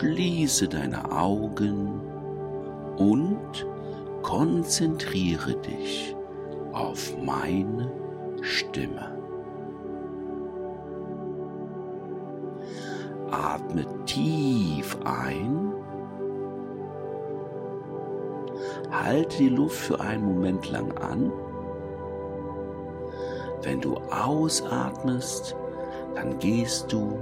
Schließe deine Augen und konzentriere dich auf meine Stimme. Tief ein. Halte die Luft für einen Moment lang an. Wenn du ausatmest, dann gehst du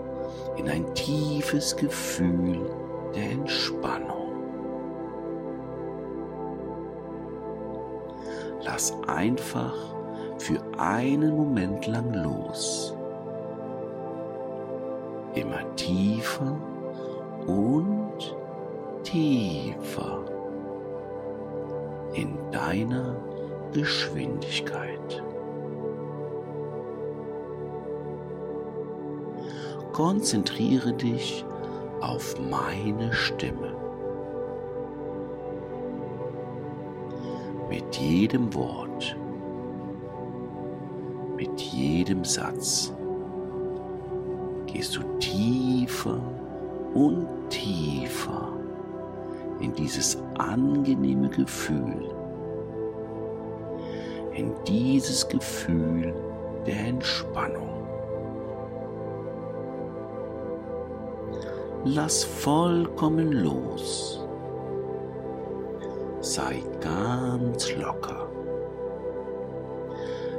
in ein tiefes Gefühl der Entspannung. Lass einfach für einen Moment lang los. Immer tiefer und tiefer in deiner Geschwindigkeit. konzentriere dich auf meine Stimme. Mit jedem Wort, mit jedem Satz gehst du tiefer und tiefer in dieses angenehme Gefühl, in dieses Gefühl der Entspannung. lass vollkommen los. Sei ganz locker.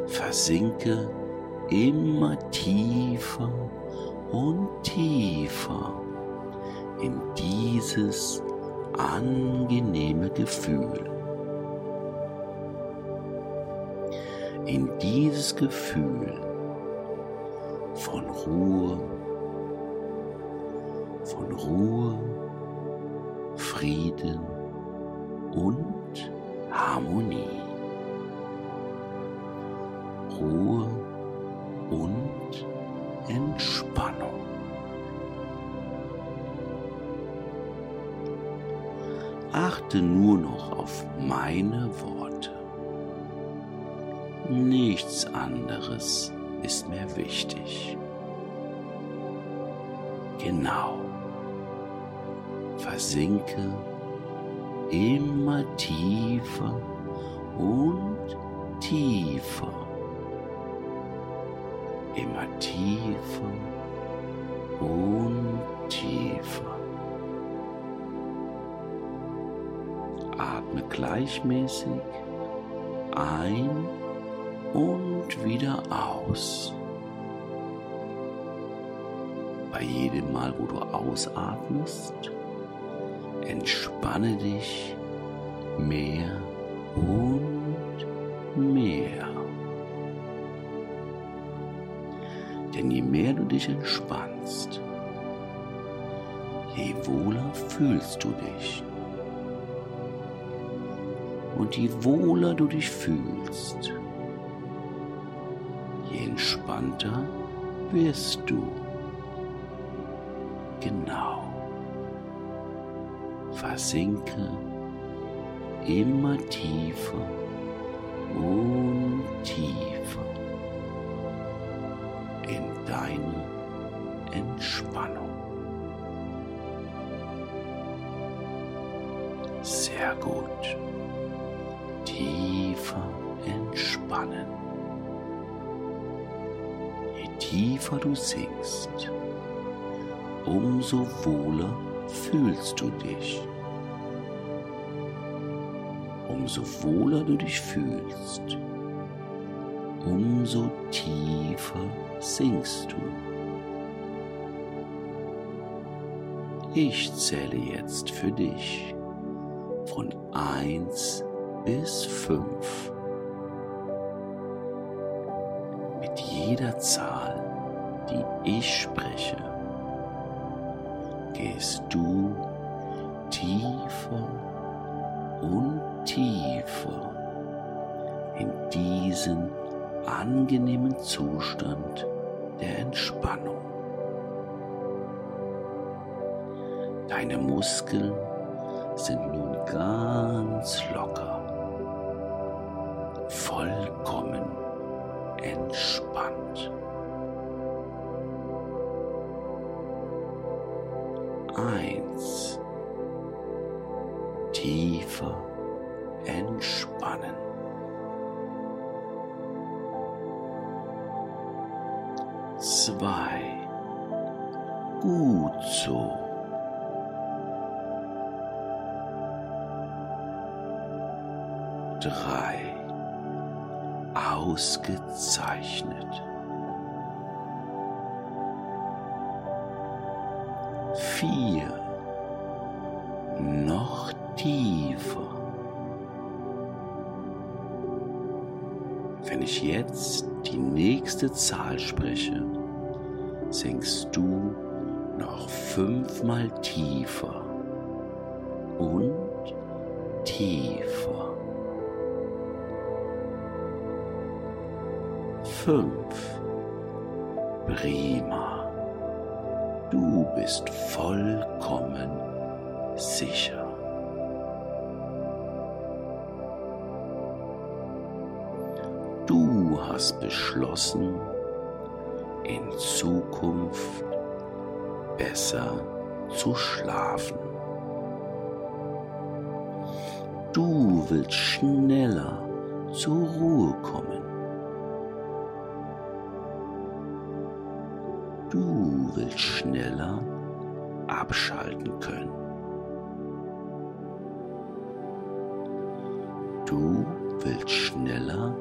Versinke immer tiefer und tiefer in dieses angenehme Gefühl. In dieses Gefühl von Ruhe von Ruhe, Frieden und Harmonie. Ruhe und Entspannung. Achte nur noch auf meine Worte. Nichts anderes ist mehr wichtig. Genau versinke immer tiefer und tiefer, immer tiefer und tiefer. Atme gleichmäßig ein und wieder aus. Bei jedem Mal, wo du ausatmest, entspanne dich mehr und mehr. Denn je mehr du dich entspannst, je wohler fühlst du dich. Und je wohler du dich fühlst, je entspannter wirst du. Genau versinke immer tiefer und tiefer in deine Entspannung. Entspannen. Je tiefer du sinkst, umso wohler fühlst du dich. Umso wohler du dich fühlst, umso tiefer sinkst du. Ich zähle jetzt für dich von 1 bis 5. jeder Zahl, die ich spreche, gehst du tiefer und tiefer in diesen angenehmen Zustand der Entspannung. Deine Muskeln sind nun ganz locker, vollkommen entspannt. Eins. Tiefer entspannen. Zwei. Gut so. Drei. Ausgezeichnet. Nächste Zahl spreche, sinkst du noch fünfmal tiefer und tiefer. Fünf. Prima. Du bist vollkommen hast beschlossen, in Zukunft besser zu schlafen. Du willst schneller zur Ruhe kommen. Du willst schneller abschalten können. Du willst schneller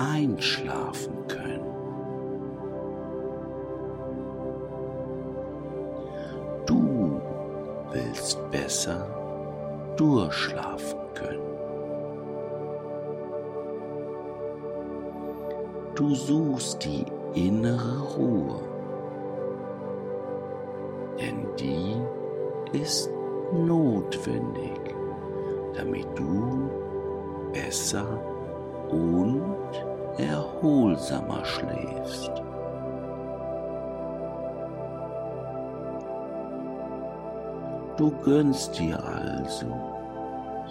einschlafen können. Du willst besser durchschlafen können. Du suchst die innere Ruhe, denn die ist notwendig, damit du besser und erholsamer schläfst. Du gönnst dir also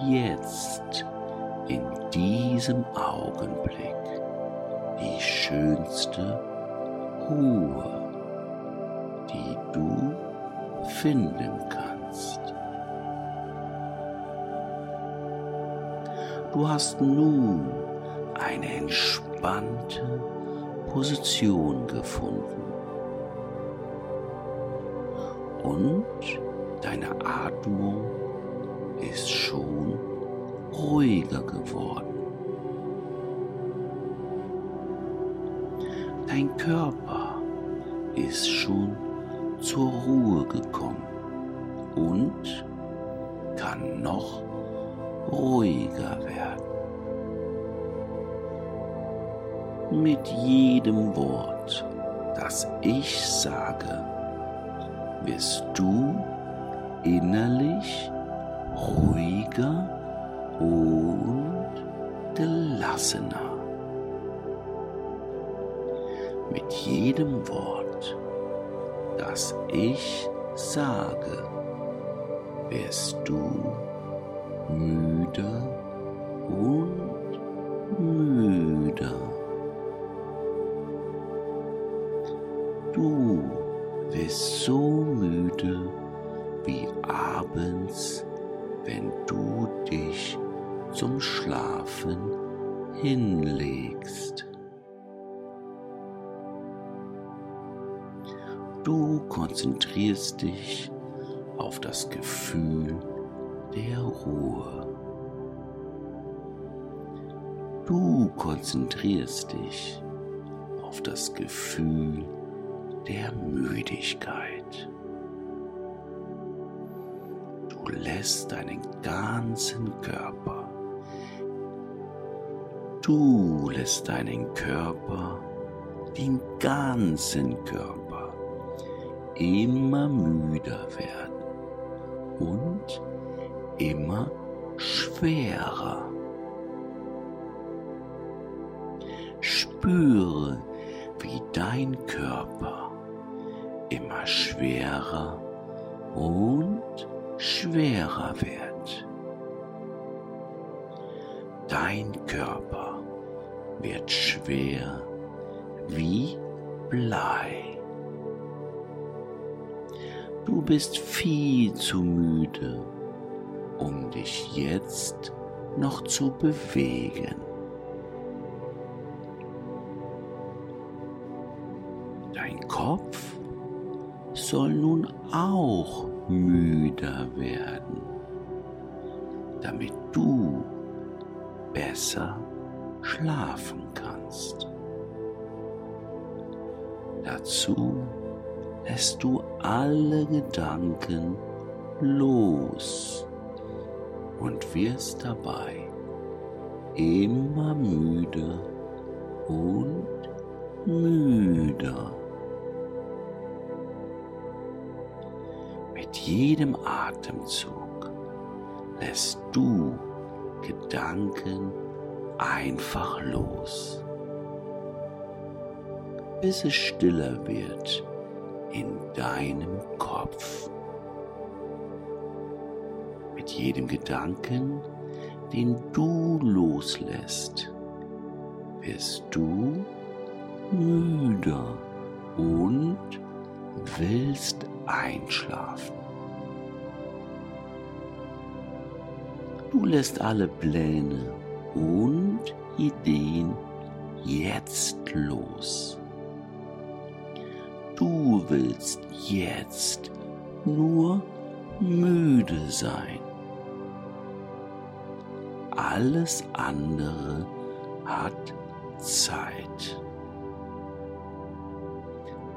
jetzt in diesem Augenblick die schönste Ruhe, die du finden kannst. Du hast nun eine entspannte Position gefunden und deine Atmung ist schon ruhiger geworden. Dein Körper ist schon zur Ruhe gekommen und kann noch ruhiger werden. Mit jedem Wort, das ich sage, wirst du innerlich ruhiger und gelassener. Mit jedem Wort, das ich sage, wirst du müder und müder. Du wirst so müde wie abends, wenn du dich zum Schlafen hinlegst. Du konzentrierst dich auf das Gefühl der Ruhe. Du konzentrierst dich auf das Gefühl der Müdigkeit. Du lässt deinen ganzen Körper, du lässt deinen Körper, den ganzen Körper immer müder werden und immer schwerer. Spüre, wie dein Körper immer schwerer und schwerer wird. Dein Körper wird schwer wie Blei. Du bist viel zu müde, um dich jetzt noch zu bewegen. Dein Kopf soll nun auch müder werden, damit du besser schlafen kannst. Dazu lässt du alle Gedanken los und wirst dabei immer müder und müder. Jedem Atemzug lässt du Gedanken einfach los, bis es stiller wird in deinem Kopf. Mit jedem Gedanken, den du loslässt, wirst du müder und willst einschlafen. Du lässt alle Pläne und Ideen jetzt los. Du willst jetzt nur müde sein. Alles andere hat Zeit.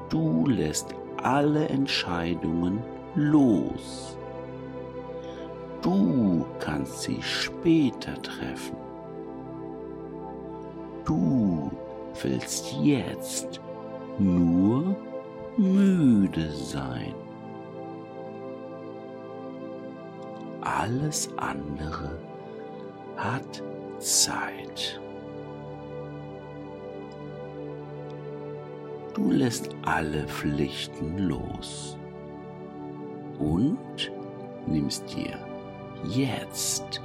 Du lässt alle Entscheidungen los. Du kannst sie später treffen. Du willst jetzt nur müde sein. Alles andere hat Zeit. Du lässt alle Pflichten los und nimmst dir jetzt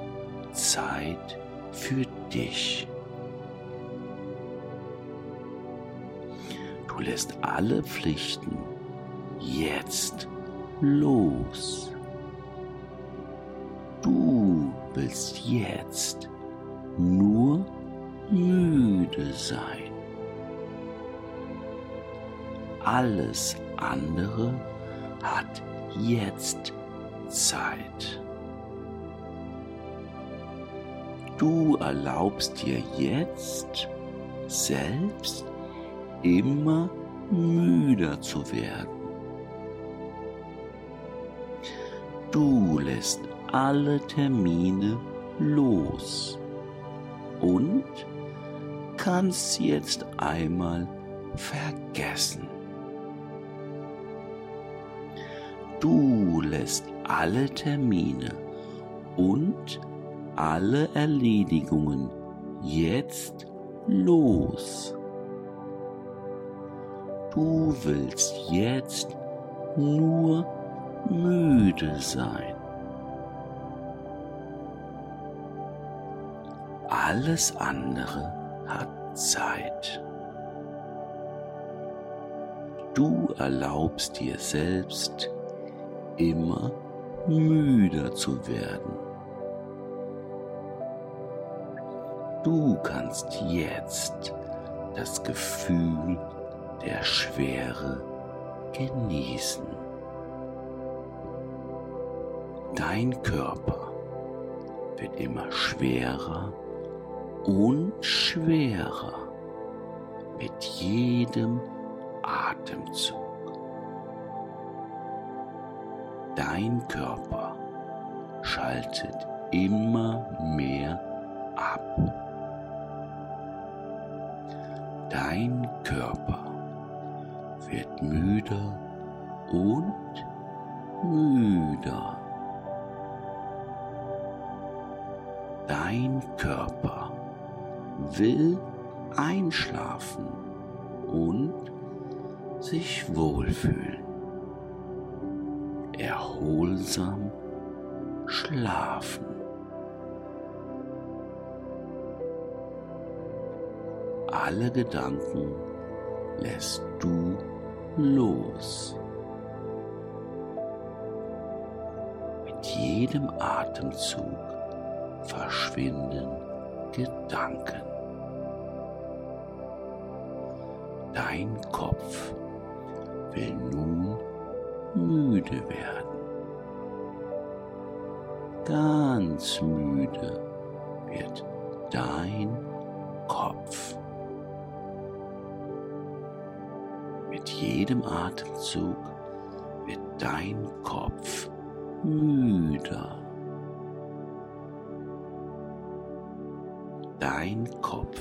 Zeit für dich. Du lässt alle Pflichten jetzt los. Du willst jetzt nur müde sein. Alles andere hat jetzt Zeit. Du erlaubst dir jetzt selbst immer müder zu werden. Du lässt alle Termine los und kannst sie jetzt einmal vergessen. Du lässt alle Termine und alle Erledigungen jetzt los. Du willst jetzt nur müde sein. Alles andere hat Zeit. Du erlaubst dir selbst immer müder zu werden. Du kannst jetzt das Gefühl der Schwere genießen. Dein Körper wird immer schwerer und schwerer mit jedem Atemzug. Dein Körper schaltet immer mehr ab. Dein Körper wird müder und müder. Dein Körper will einschlafen und sich wohlfühlen. Erholsam schlafen. Alle Gedanken lässt du los. Mit jedem Atemzug verschwinden Gedanken. Dein Kopf will nun müde werden. Ganz müde wird dein jedem Atemzug wird dein Kopf müder. Dein Kopf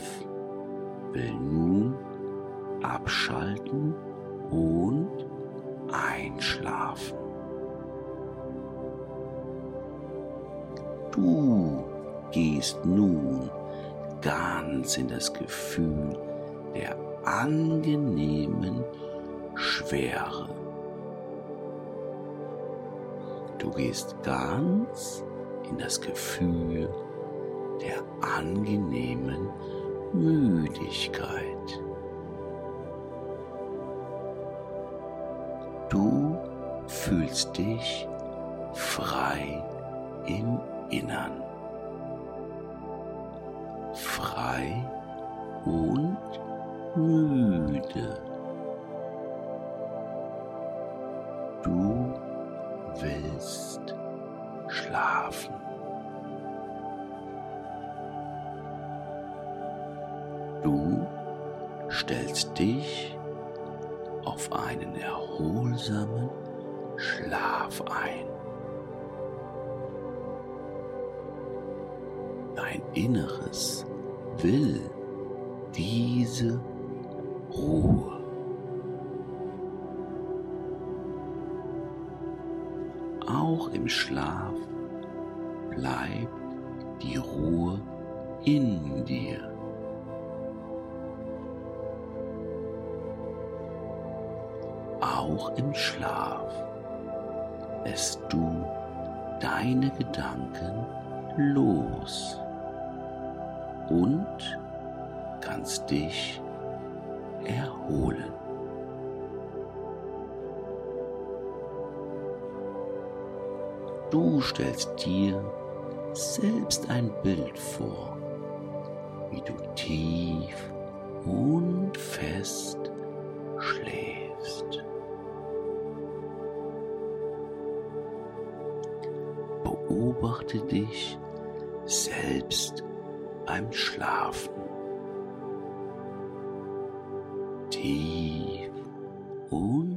will nun abschalten und einschlafen. Du gehst nun ganz in das Gefühl der angenehmen Schwere. Du gehst ganz in das Gefühl der angenehmen Müdigkeit. Du fühlst dich frei im Innern. Frei und müde. Du stellst dich auf einen erholsamen Schlaf ein. Dein Inneres will diese Ruhe. Auch im Schlaf bleibt die Ruhe in dir. Auch im Schlaf lässt du deine Gedanken los und kannst dich erholen. Du stellst dir selbst ein Bild vor, wie du tief und fest schläfst. Beobachte dich selbst beim Schlafen. Tief und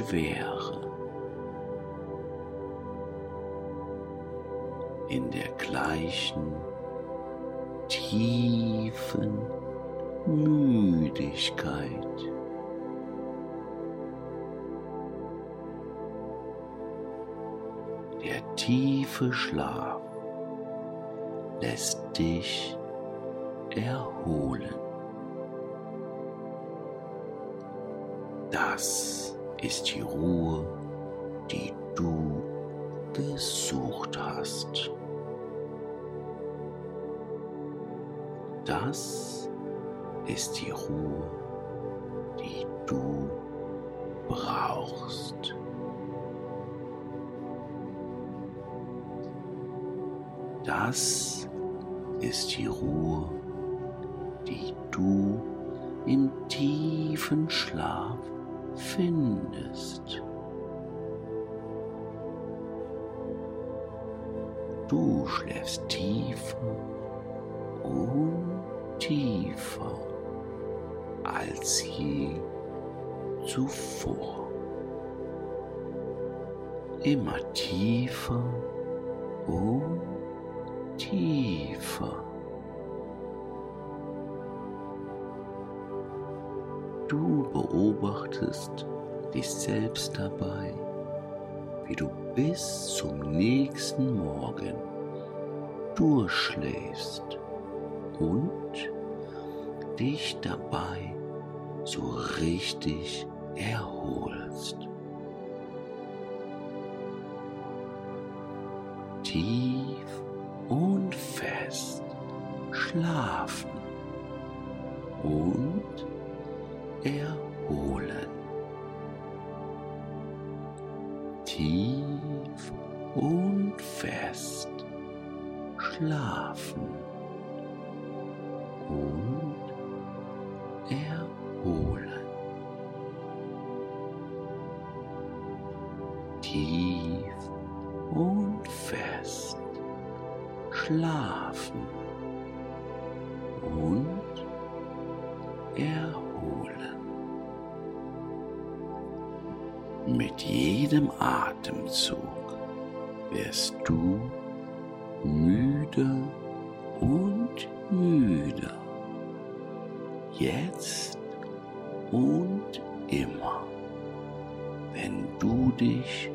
Schwere. In der gleichen tiefen Müdigkeit. Der tiefe Schlaf lässt dich erholen. Das ist die Ruhe, die du gesucht hast. Das ist die Ruhe, die du brauchst. Das ist die Ruhe, die du im tiefen Schlaf findest. Du schläfst tiefer und tiefer als je zuvor. Immer tiefer und tiefer. Du beobachtest dich selbst dabei, wie du bis zum nächsten Morgen durchschläfst und dich dabei so richtig erholst. Tief und fest schlafen und erholen. Wirst du müder und müder. Jetzt und immer, wenn du dich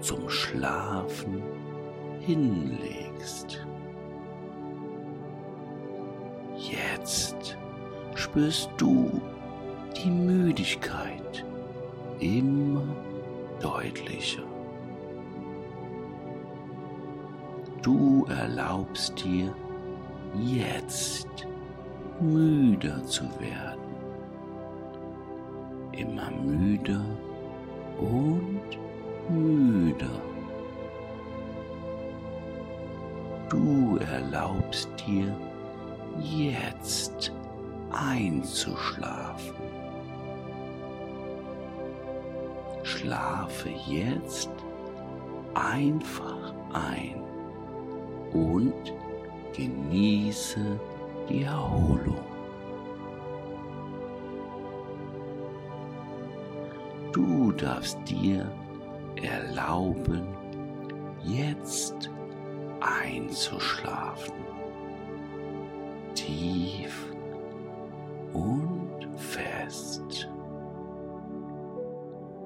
zum Schlafen hinlegst. Jetzt spürst du die Müdigkeit immer deutlicher. Du erlaubst dir jetzt müder zu werden. Immer müder und müder. Du erlaubst dir jetzt einzuschlafen. Schlafe jetzt einfach ein und genieße die Erholung. Du darfst dir erlauben, jetzt einzuschlafen. Tief und fest.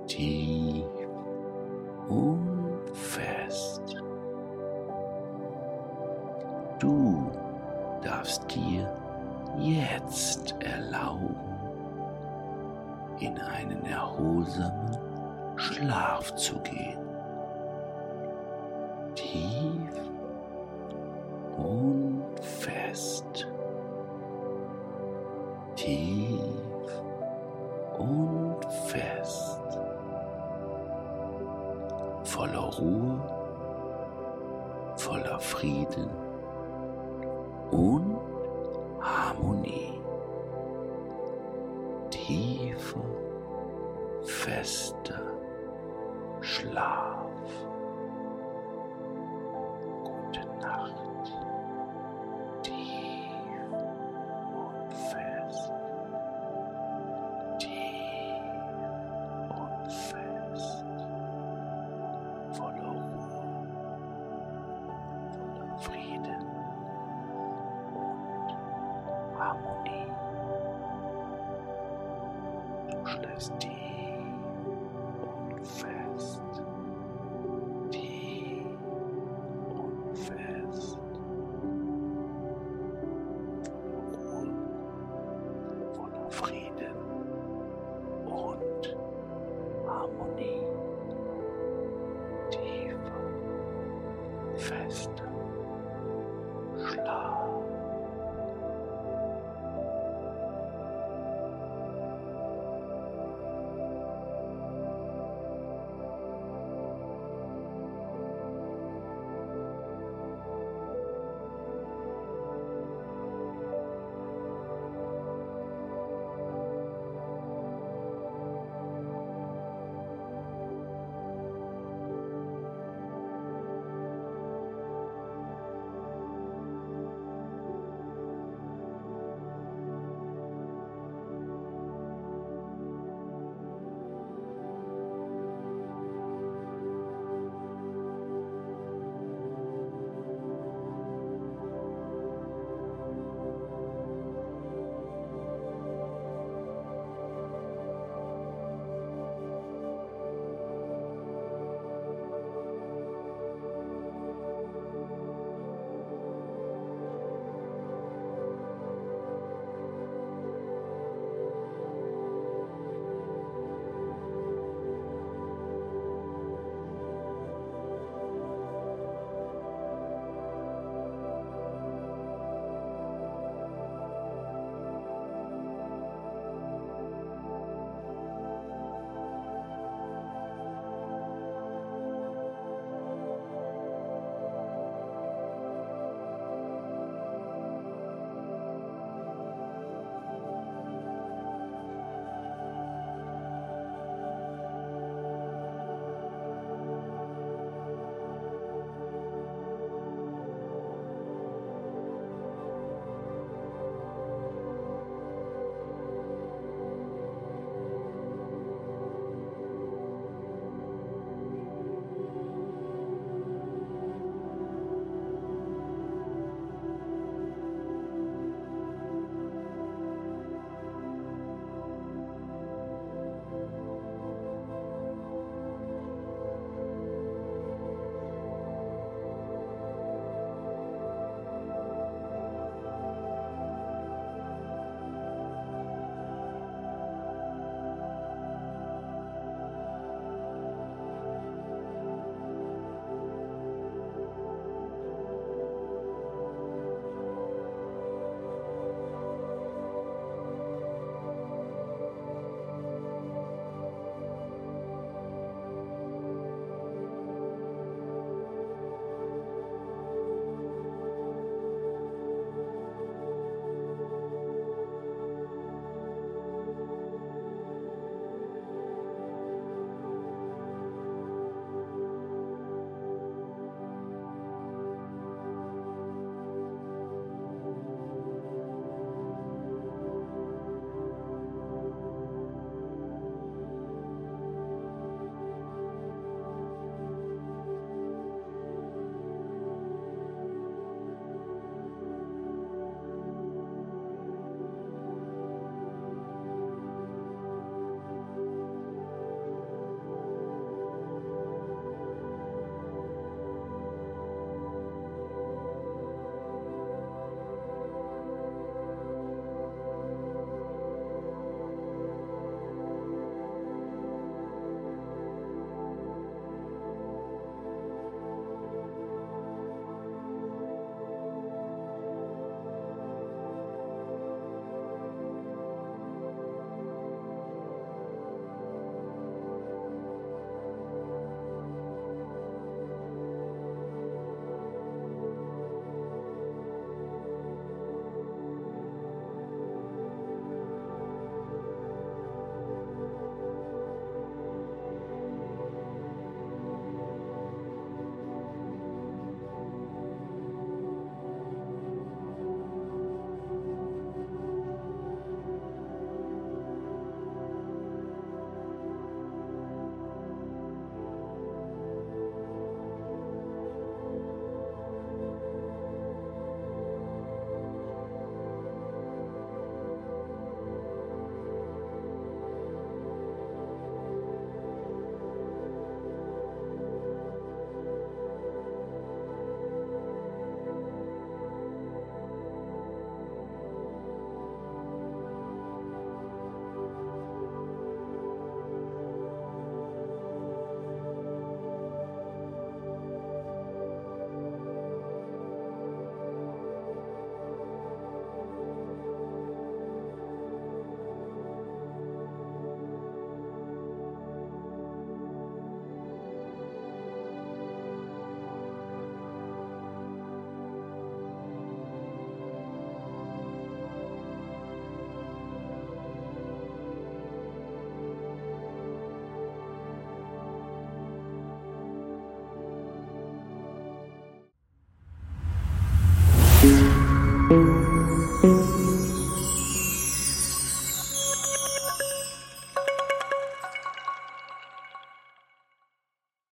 Tief und einen erholsamen Schlaf zu gehen. Tief fester Schlaf.